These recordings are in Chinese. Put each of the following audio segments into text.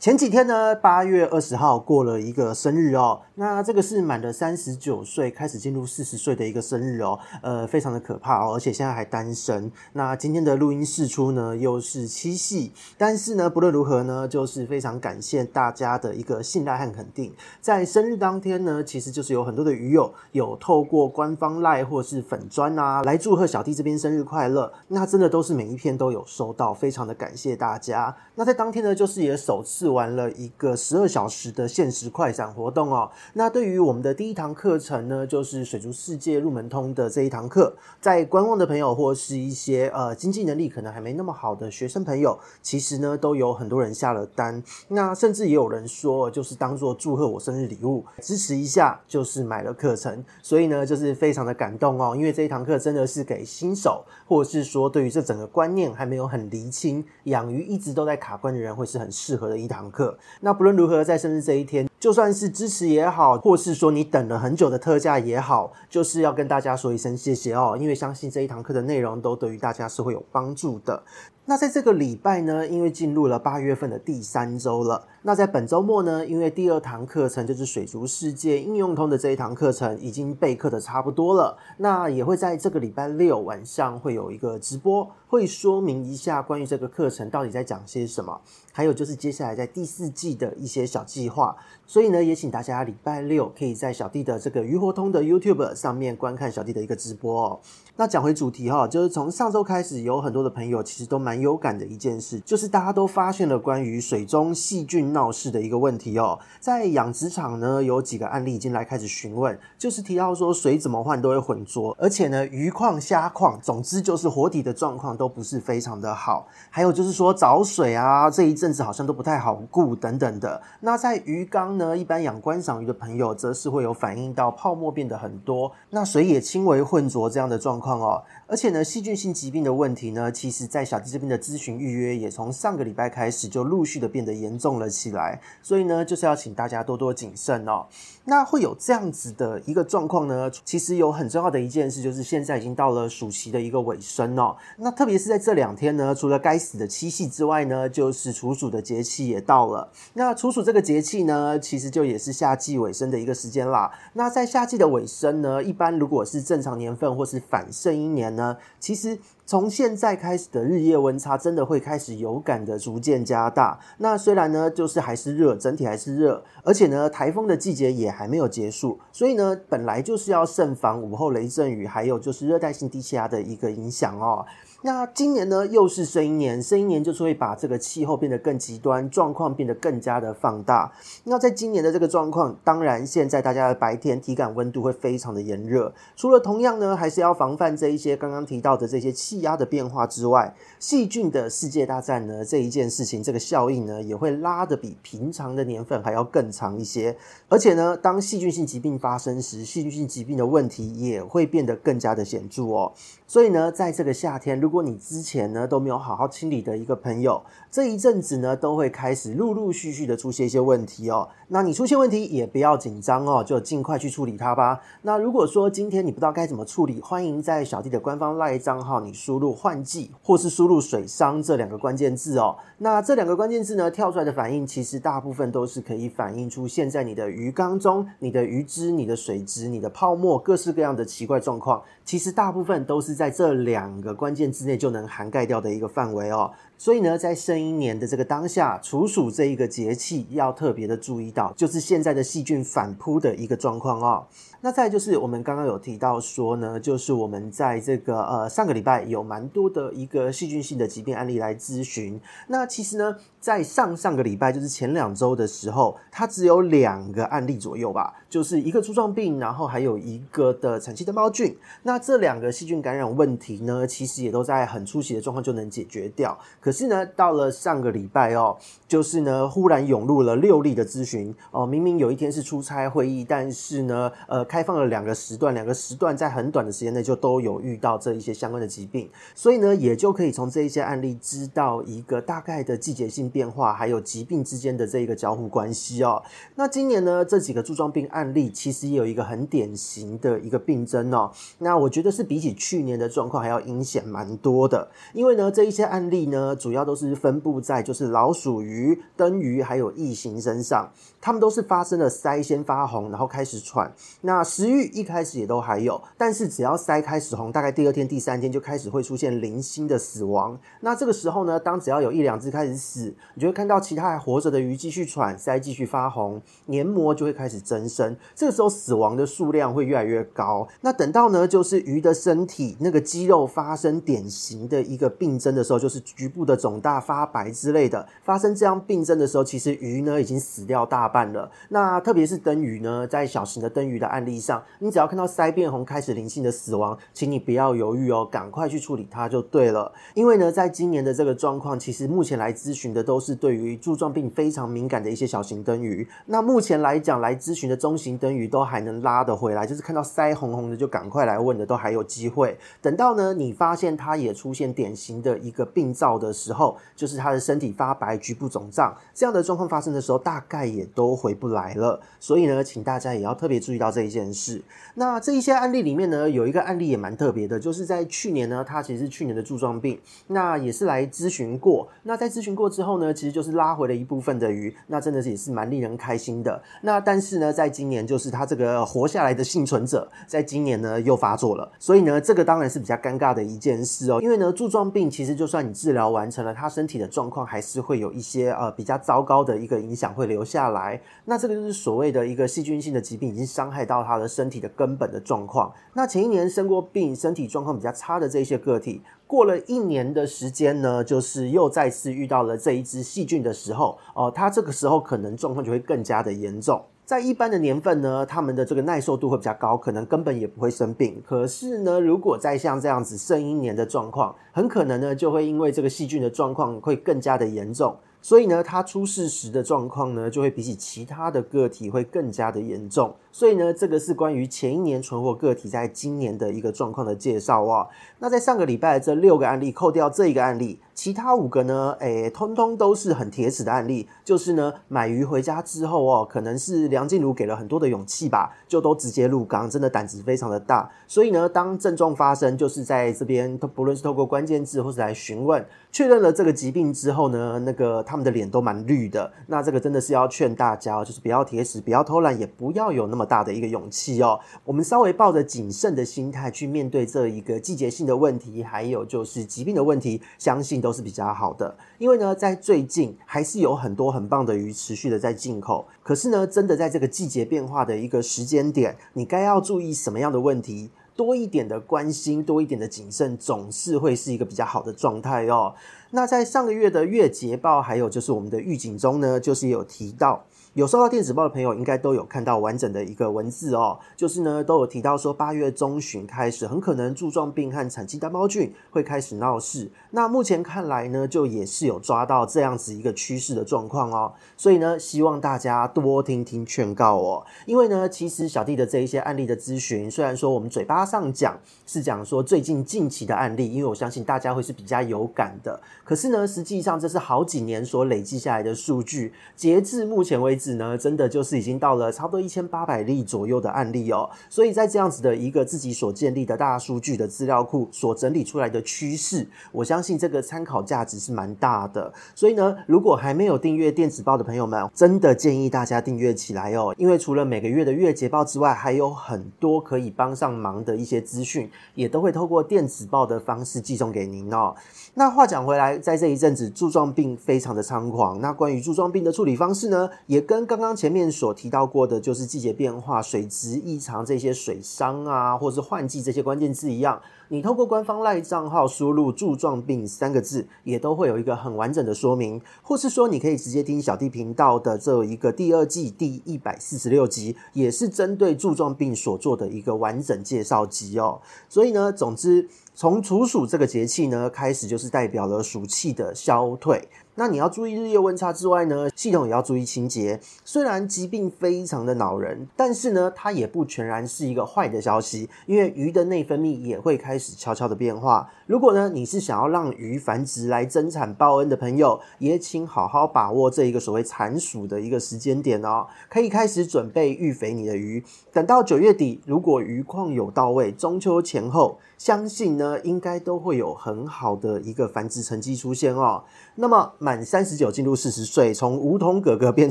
前几天呢，八月二十号过了一个生日哦。那这个是满了三十九岁，开始进入四十岁的一个生日哦。呃，非常的可怕哦，而且现在还单身。那今天的录音试出呢，又是七夕。但是呢，不论如何呢，就是非常感谢大家的一个信赖和肯定。在生日当天呢，其实就是有很多的鱼友有透过官方 LINE 或是粉砖啊，来祝贺小弟这边生日快乐。那真的都是每一篇都有收到，非常的感谢大家。那在当天呢，就是也首次。玩了一个十二小时的限时快闪活动哦。那对于我们的第一堂课程呢，就是水族世界入门通的这一堂课，在观望的朋友或是一些呃经济能力可能还没那么好的学生朋友，其实呢都有很多人下了单。那甚至也有人说，就是当做祝贺我生日礼物，支持一下，就是买了课程。所以呢，就是非常的感动哦，因为这一堂课真的是给新手，或者是说对于这整个观念还没有很厘清，养鱼一直都在卡关的人，会是很适合的一堂。堂课，那不论如何，在生日这一天，就算是支持也好，或是说你等了很久的特价也好，就是要跟大家说一声谢谢哦，因为相信这一堂课的内容都对于大家是会有帮助的。那在这个礼拜呢，因为进入了八月份的第三周了。那在本周末呢，因为第二堂课程就是水族世界应用通的这一堂课程已经备课的差不多了。那也会在这个礼拜六晚上会有一个直播，会说明一下关于这个课程到底在讲些什么，还有就是接下来在第四季的一些小计划。所以呢，也请大家礼拜六可以在小弟的这个鱼活通的 YouTube 上面观看小弟的一个直播哦。那讲回主题哈，就是从上周开始，有很多的朋友其实都蛮有感的一件事，就是大家都发现了关于水中细菌闹事的一个问题哦。在养殖场呢，有几个案例已经来开始询问，就是提到说水怎么换都会浑浊，而且呢，鱼况、虾况，总之就是活体的状况都不是非常的好。还有就是说找水啊，这一阵子好像都不太好顾等等的。那在鱼缸呢，一般养观赏鱼的朋友，则是会有反映到泡沫变得很多，那水也轻微浑浊这样的状况哦。而且呢，细菌性疾病的问题呢，其实在小弟这边的咨询预约也从上个礼拜开始就陆续的变得严重了起来。所以呢，就是要请大家多多谨慎哦。那会有这样子的一个状况呢，其实有很重要的一件事，就是现在已经到了暑期的一个尾声哦。那特别是在这两天呢，除了该死的七夕之外呢，就是处暑的节气也到了。那处暑这个节气呢，其实就也是夏季尾声的一个时间啦。那在夏季的尾声呢，一般如果是正常年份或是反圣婴年呢，其实从现在开始的日夜温差真的会开始有感的逐渐加大。那虽然呢，就是还是热，整体还是热，而且呢，台风的季节也还没有结束，所以呢，本来就是要慎防午后雷阵雨，还有就是热带性低气压的一个影响哦。那今年呢，又是生一年，生一年就是会把这个气候变得更极端，状况变得更加的放大。那在今年的这个状况，当然现在大家的白天体感温度会非常的炎热。除了同样呢，还是要防范这一些刚刚提到的这些气压的变化之外，细菌的世界大战呢，这一件事情，这个效应呢，也会拉得比平常的年份还要更长一些。而且呢，当细菌性疾病发生时，细菌性疾病的问题也会变得更加的显著哦。所以呢，在这个夏天，如如果你之前呢都没有好好清理的一个朋友，这一阵子呢都会开始陆陆续续的出现一些问题哦。那你出现问题也不要紧张哦，就尽快去处理它吧。那如果说今天你不知道该怎么处理，欢迎在小弟的官方赖账号你输入“换季”或是输入“水伤”这两个关键字哦。那这两个关键字呢跳出来的反应，其实大部分都是可以反映出现在你的鱼缸中、你的鱼汁、你的水质、你的泡沫各式各样的奇怪状况。其实大部分都是在这两个关键之内就能涵盖掉的一个范围哦。所以呢，在生一年的这个当下，处暑这一个节气要特别的注意到，就是现在的细菌反扑的一个状况哦。那再就是我们刚刚有提到说呢，就是我们在这个呃上个礼拜有蛮多的一个细菌性的疾病案例来咨询。那其实呢，在上上个礼拜，就是前两周的时候，它只有两个案例左右吧，就是一个柱状病，然后还有一个的产气单胞菌。那这两个细菌感染问题呢，其实也都在很初期的状况就能解决掉。可是呢，到了上个礼拜哦，就是呢，忽然涌入了六例的咨询哦。明明有一天是出差会议，但是呢，呃，开放了两个时段，两个时段在很短的时间内就都有遇到这一些相关的疾病，所以呢，也就可以从这一些案例知道一个大概的季节性变化，还有疾病之间的这一个交互关系哦。那今年呢，这几个柱状病案例其实也有一个很典型的一个病征哦。那我觉得是比起去年的状况还要阴险蛮多的，因为呢，这一些案例呢，主要都是分布在就是老鼠鱼、灯鱼还有异形身上，它们都是发生了鳃先发红，然后开始喘。那食欲一开始也都还有，但是只要鳃开始红，大概第二天、第三天就开始会出现零星的死亡。那这个时候呢，当只要有一两只开始死，你就会看到其他还活着的鱼继续喘，鳃继续发红，黏膜就会开始增生。这个时候死亡的数量会越来越高。那等到呢，就是鱼的身体那个肌肉发生典型的一个病征的时候，就是局部的肿大、发白之类的，发生这样病症的时候，其实鱼呢已经死掉大半了。那特别是灯鱼呢，在小型的灯鱼的案例上，你只要看到鳃变红，开始灵性的死亡，请你不要犹豫哦，赶快去处理它就对了。因为呢，在今年的这个状况，其实目前来咨询的都是对于柱状病非常敏感的一些小型灯鱼。那目前来讲，来咨询的中型灯鱼都还能拉得回来，就是看到鳃红红的就赶快来问的都还有机会。等到呢，你发现它也出现典型的一个病灶的时候，就是他的身体发白、局部肿胀这样的状况发生的时候，大概也都回不来了。所以呢，请大家也要特别注意到这一件事。那这一些案例里面呢，有一个案例也蛮特别的，就是在去年呢，他其实是去年的柱状病，那也是来咨询过。那在咨询过之后呢，其实就是拉回了一部分的鱼，那真的是也是蛮令人开心的。那但是呢，在今年就是他这个活下来的幸存者，在今年呢又发作了，所以呢，这个当然是比较尴尬的一件事哦。因为呢，柱状病其实就算你治疗完成了，他身体的状况还是会有一些呃比较糟糕的一个影响会留下来。那这个就是所谓的一个细菌性的疾病，已经伤害到他的身体的根本的状况。那前一年生过病、身体状况比较差的这些个体，过了一年的时间呢，就是又再次遇到了这一只细菌的时候，哦、呃，它这个时候可能状况就会更加的严重。在一般的年份呢，他们的这个耐受度会比较高，可能根本也不会生病。可是呢，如果再像这样子剩一年的状况，很可能呢就会因为这个细菌的状况会更加的严重。所以呢，它出事时的状况呢，就会比起其他的个体会更加的严重。所以呢，这个是关于前一年存活个体在今年的一个状况的介绍哦。那在上个礼拜这六个案例，扣掉这一个案例，其他五个呢，诶，通通都是很铁齿的案例。就是呢，买鱼回家之后哦，可能是梁静茹给了很多的勇气吧，就都直接入缸，真的胆子非常的大。所以呢，当症状发生，就是在这边，不论是透过关键字或是来询问，确认了这个疾病之后呢，那个他们的脸都蛮绿的。那这个真的是要劝大家，就是不要铁齿，不要偷懒，也不要有那么大的一个勇气哦。我们稍微抱着谨慎的心态去面对这一个季节性的问题，还有就是疾病的问题，相信都都是比较好的。因为呢，在最近还是有很多很棒的鱼持续的在进口。可是呢，真的在这个季节变化的一个时间点，你该要注意什么样的问题？多一点的关心，多一点的谨慎，总是会是一个比较好的状态哦。那在上个月的月捷报，还有就是我们的预警中呢，就是有提到。有收到电子报的朋友，应该都有看到完整的一个文字哦。就是呢，都有提到说，八月中旬开始，很可能柱状病和产气单胞菌会开始闹事。那目前看来呢，就也是有抓到这样子一个趋势的状况哦。所以呢，希望大家多听听劝告哦。因为呢，其实小弟的这一些案例的咨询，虽然说我们嘴巴上讲是讲说最近近期的案例，因为我相信大家会是比较有感的。可是呢，实际上这是好几年所累积下来的数据，截至目前为止止。呢，真的就是已经到了差不多一千八百例左右的案例哦，所以在这样子的一个自己所建立的大数据的资料库所整理出来的趋势，我相信这个参考价值是蛮大的。所以呢，如果还没有订阅电子报的朋友们，真的建议大家订阅起来哦，因为除了每个月的月捷报之外，还有很多可以帮上忙的一些资讯，也都会透过电子报的方式寄送给您哦。那话讲回来，在这一阵子柱状病非常的猖狂，那关于柱状病的处理方式呢，也跟刚刚前面所提到过的，就是季节变化、水质异常这些水伤啊，或是换季这些关键字一样。你透过官方赖账号输入“柱状病”三个字，也都会有一个很完整的说明，或是说你可以直接听小弟频道的这一个第二季第一百四十六集，也是针对柱状病所做的一个完整介绍集哦。所以呢，总之从处暑这个节气呢开始，就是代表了暑气的消退。那你要注意日夜温差之外呢，系统也要注意清洁。虽然疾病非常的恼人，但是呢，它也不全然是一个坏的消息，因为鱼的内分泌也会开始悄悄的变化。如果呢，你是想要让鱼繁殖来增产报恩的朋友，也请好好把握这一个所谓产暑的一个时间点哦，可以开始准备育肥你的鱼。等到九月底，如果鱼况有到位，中秋前后，相信呢，应该都会有很好的一个繁殖成绩出现哦。那么满三十九进入四十岁，从梧桐哥哥变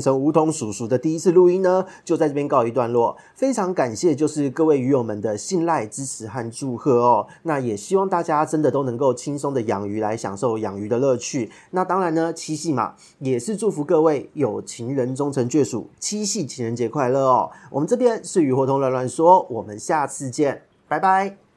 成梧桐叔叔的第一次录音呢，就在这边告一段落。非常感谢，就是各位鱼友们的信赖、支持和祝贺哦。那也希望大家真的都能够轻松的养鱼，来享受养鱼的乐趣。那当然呢，七夕嘛，也是祝福各位有情人终成眷属，七夕情人节快乐哦。我们这边是鱼活通乱乱说，我们下次见，拜拜。